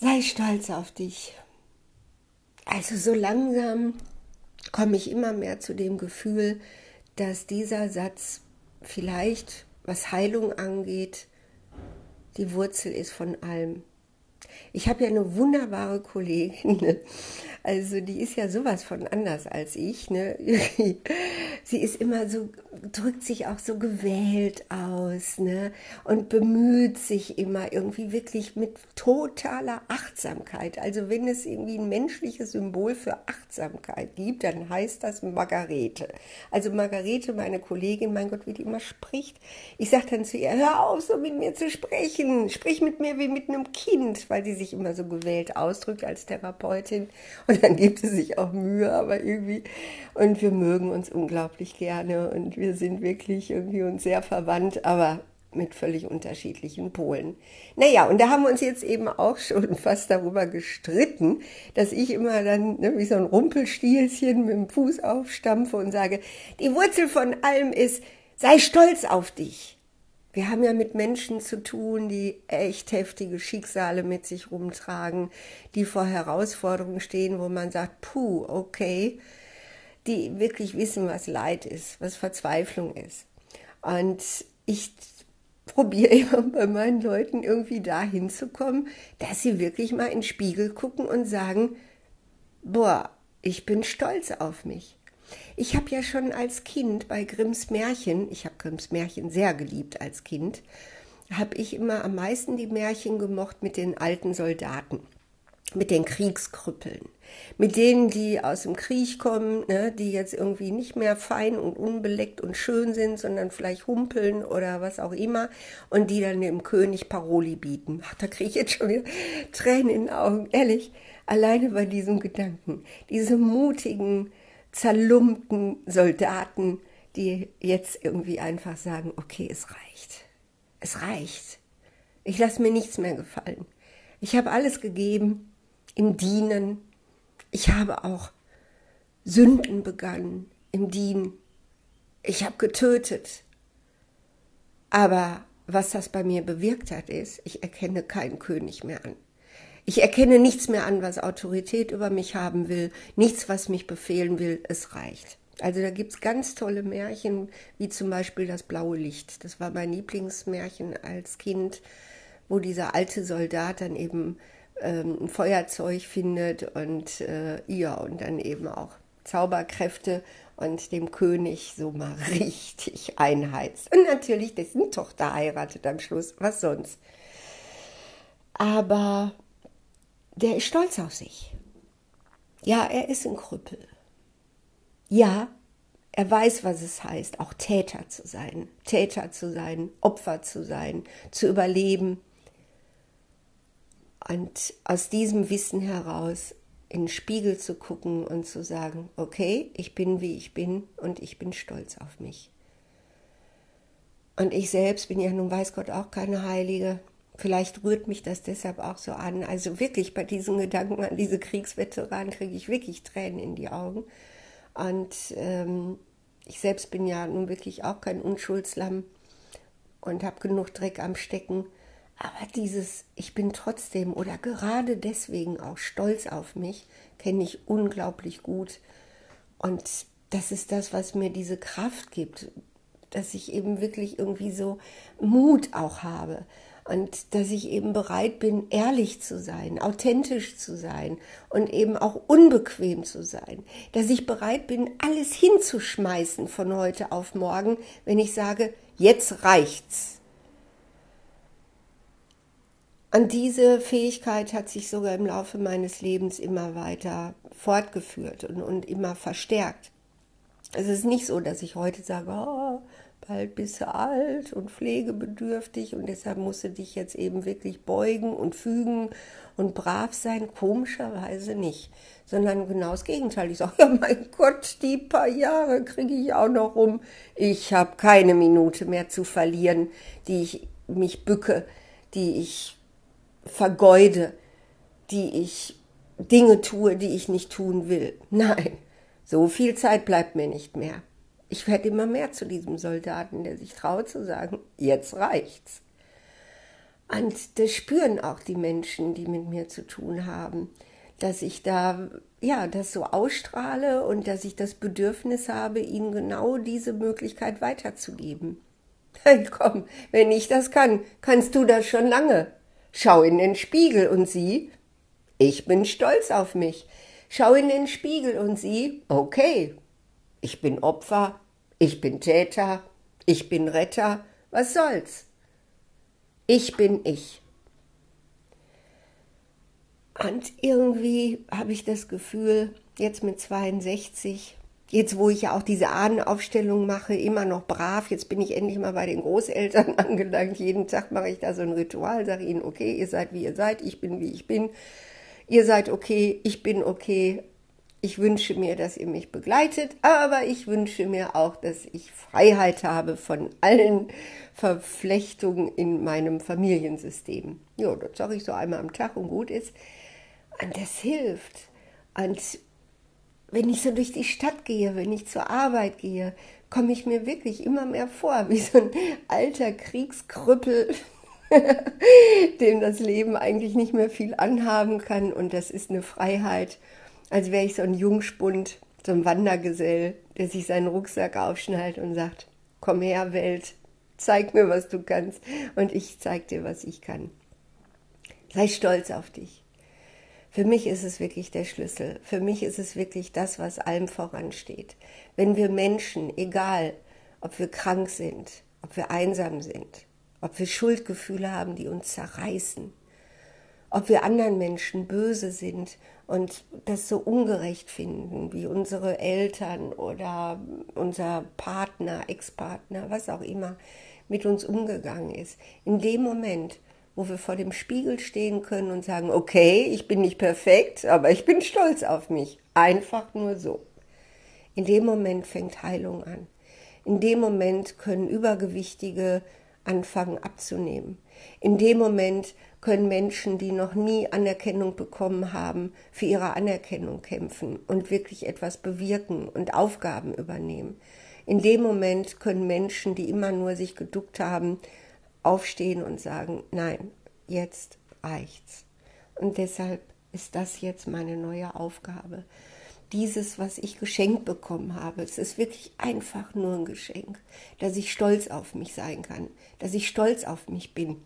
Sei stolz auf dich. Also so langsam komme ich immer mehr zu dem Gefühl, dass dieser Satz vielleicht, was Heilung angeht, die Wurzel ist von allem. Ich habe ja eine wunderbare Kollegin, ne? also die ist ja sowas von anders als ich. Ne? Sie ist immer so, drückt sich auch so gewählt aus ne? und bemüht sich immer irgendwie wirklich mit totaler Achtsamkeit. Also wenn es irgendwie ein menschliches Symbol für Achtsamkeit gibt, dann heißt das Margarete. Also Margarete, meine Kollegin, mein Gott, wie die immer spricht. Ich sage dann zu ihr, hör auf, so mit mir zu sprechen. Sprich mit mir wie mit einem Kind, weil sie sich immer so gewählt ausdrückt als Therapeutin. Und dann gibt es sich auch Mühe, aber irgendwie. Und wir mögen uns unglaublich gerne und wir sind wirklich irgendwie uns sehr verwandt, aber mit völlig unterschiedlichen Polen. Naja, und da haben wir uns jetzt eben auch schon fast darüber gestritten, dass ich immer dann ne, wie so ein Rumpelstielchen mit dem Fuß aufstampfe und sage, die Wurzel von allem ist, sei stolz auf dich. Wir haben ja mit Menschen zu tun, die echt heftige Schicksale mit sich rumtragen, die vor Herausforderungen stehen, wo man sagt, puh, okay, die wirklich wissen, was Leid ist, was Verzweiflung ist. Und ich probiere immer bei meinen Leuten irgendwie dahin zu kommen, dass sie wirklich mal in den Spiegel gucken und sagen, boah, ich bin stolz auf mich. Ich habe ja schon als Kind bei Grimms Märchen, ich habe Grimms Märchen sehr geliebt als Kind, habe ich immer am meisten die Märchen gemocht mit den alten Soldaten, mit den Kriegskrüppeln, mit denen, die aus dem Krieg kommen, ne, die jetzt irgendwie nicht mehr fein und unbeleckt und schön sind, sondern vielleicht humpeln oder was auch immer und die dann dem König Paroli bieten. Ach, da kriege ich jetzt schon wieder Tränen in den Augen, ehrlich, alleine bei diesem Gedanken, diese mutigen, zerlumpten Soldaten, die jetzt irgendwie einfach sagen, okay, es reicht. Es reicht. Ich lasse mir nichts mehr gefallen. Ich habe alles gegeben im Dienen. Ich habe auch Sünden begangen im Dienen. Ich habe getötet. Aber was das bei mir bewirkt hat, ist, ich erkenne keinen König mehr an. Ich erkenne nichts mehr an, was Autorität über mich haben will, nichts, was mich befehlen will, es reicht. Also da gibt es ganz tolle Märchen, wie zum Beispiel das blaue Licht. Das war mein Lieblingsmärchen als Kind, wo dieser alte Soldat dann eben ähm, ein Feuerzeug findet und äh, ja, und dann eben auch Zauberkräfte und dem König so mal richtig einheizt. Und natürlich dessen Tochter heiratet am Schluss, was sonst. Aber der ist stolz auf sich. Ja, er ist ein Krüppel. Ja, er weiß, was es heißt, auch Täter zu sein, Täter zu sein, Opfer zu sein, zu überleben. Und aus diesem Wissen heraus in den Spiegel zu gucken und zu sagen, okay, ich bin wie ich bin und ich bin stolz auf mich. Und ich selbst bin ja nun weiß Gott auch keine Heilige, Vielleicht rührt mich das deshalb auch so an. Also wirklich bei diesen Gedanken an diese Kriegsveteranen kriege ich wirklich Tränen in die Augen. Und ähm, ich selbst bin ja nun wirklich auch kein Unschuldslamm und habe genug Dreck am Stecken. Aber dieses, ich bin trotzdem oder gerade deswegen auch stolz auf mich, kenne ich unglaublich gut. Und das ist das, was mir diese Kraft gibt, dass ich eben wirklich irgendwie so Mut auch habe und dass ich eben bereit bin, ehrlich zu sein, authentisch zu sein und eben auch unbequem zu sein, dass ich bereit bin, alles hinzuschmeißen von heute auf morgen, wenn ich sage, jetzt reicht's. Und diese Fähigkeit hat sich sogar im Laufe meines Lebens immer weiter fortgeführt und, und immer verstärkt. Es ist nicht so, dass ich heute sage, oh, bald bist du alt und pflegebedürftig und deshalb musst du dich jetzt eben wirklich beugen und fügen und brav sein. Komischerweise nicht, sondern genau das Gegenteil. Ich sage, ja mein Gott, die paar Jahre kriege ich auch noch rum. Ich habe keine Minute mehr zu verlieren, die ich mich bücke, die ich vergeude, die ich Dinge tue, die ich nicht tun will. Nein, so viel Zeit bleibt mir nicht mehr ich werde immer mehr zu diesem Soldaten, der sich traut zu sagen, jetzt reicht's. Und das spüren auch die Menschen, die mit mir zu tun haben, dass ich da ja das so ausstrahle und dass ich das Bedürfnis habe, ihnen genau diese Möglichkeit weiterzugeben. Komm, wenn ich das kann, kannst du das schon lange. Schau in den Spiegel und sieh, ich bin stolz auf mich. Schau in den Spiegel und sieh, okay, ich bin Opfer, ich bin Täter, ich bin Retter, was soll's? Ich bin ich. Und irgendwie habe ich das Gefühl, jetzt mit 62, jetzt wo ich ja auch diese Ahnenaufstellung mache, immer noch brav, jetzt bin ich endlich mal bei den Großeltern angelangt. Jeden Tag mache ich da so ein Ritual, sage ihnen, okay, ihr seid wie ihr seid, ich bin wie ich bin. Ihr seid okay, ich bin okay. Ich wünsche mir, dass ihr mich begleitet, aber ich wünsche mir auch, dass ich Freiheit habe von allen Verflechtungen in meinem Familiensystem. Ja, das sage ich so einmal am Tag und gut ist. Und das hilft. Und wenn ich so durch die Stadt gehe, wenn ich zur Arbeit gehe, komme ich mir wirklich immer mehr vor wie so ein alter Kriegskrüppel, dem das Leben eigentlich nicht mehr viel anhaben kann. Und das ist eine Freiheit, als wäre ich so ein Jungspund, so ein Wandergesell, der sich seinen Rucksack aufschnallt und sagt, komm her Welt, zeig mir, was du kannst und ich zeig dir, was ich kann. Sei stolz auf dich. Für mich ist es wirklich der Schlüssel. Für mich ist es wirklich das, was allem voransteht. Wenn wir Menschen, egal ob wir krank sind, ob wir einsam sind, ob wir Schuldgefühle haben, die uns zerreißen, ob wir anderen Menschen böse sind und das so ungerecht finden, wie unsere Eltern oder unser Partner, Ex-Partner, was auch immer mit uns umgegangen ist. In dem Moment, wo wir vor dem Spiegel stehen können und sagen, okay, ich bin nicht perfekt, aber ich bin stolz auf mich. Einfach nur so. In dem Moment fängt Heilung an. In dem Moment können Übergewichtige anfangen abzunehmen. In dem Moment können Menschen, die noch nie Anerkennung bekommen haben, für ihre Anerkennung kämpfen und wirklich etwas bewirken und Aufgaben übernehmen. In dem Moment können Menschen, die immer nur sich geduckt haben, aufstehen und sagen, nein, jetzt reicht's. Und deshalb ist das jetzt meine neue Aufgabe. Dieses, was ich geschenkt bekommen habe, es ist wirklich einfach nur ein Geschenk, dass ich stolz auf mich sein kann, dass ich stolz auf mich bin,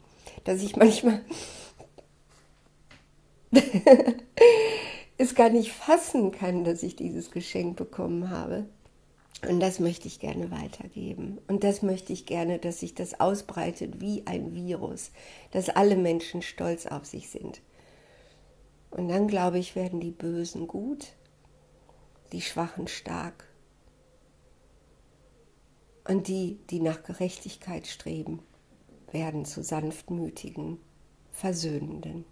dass ich manchmal es gar nicht fassen kann, dass ich dieses Geschenk bekommen habe. Und das möchte ich gerne weitergeben. Und das möchte ich gerne, dass sich das ausbreitet wie ein Virus, dass alle Menschen stolz auf sich sind. Und dann, glaube ich, werden die Bösen gut, die Schwachen stark. Und die, die nach Gerechtigkeit streben, werden zu sanftmütigen, versöhnenden.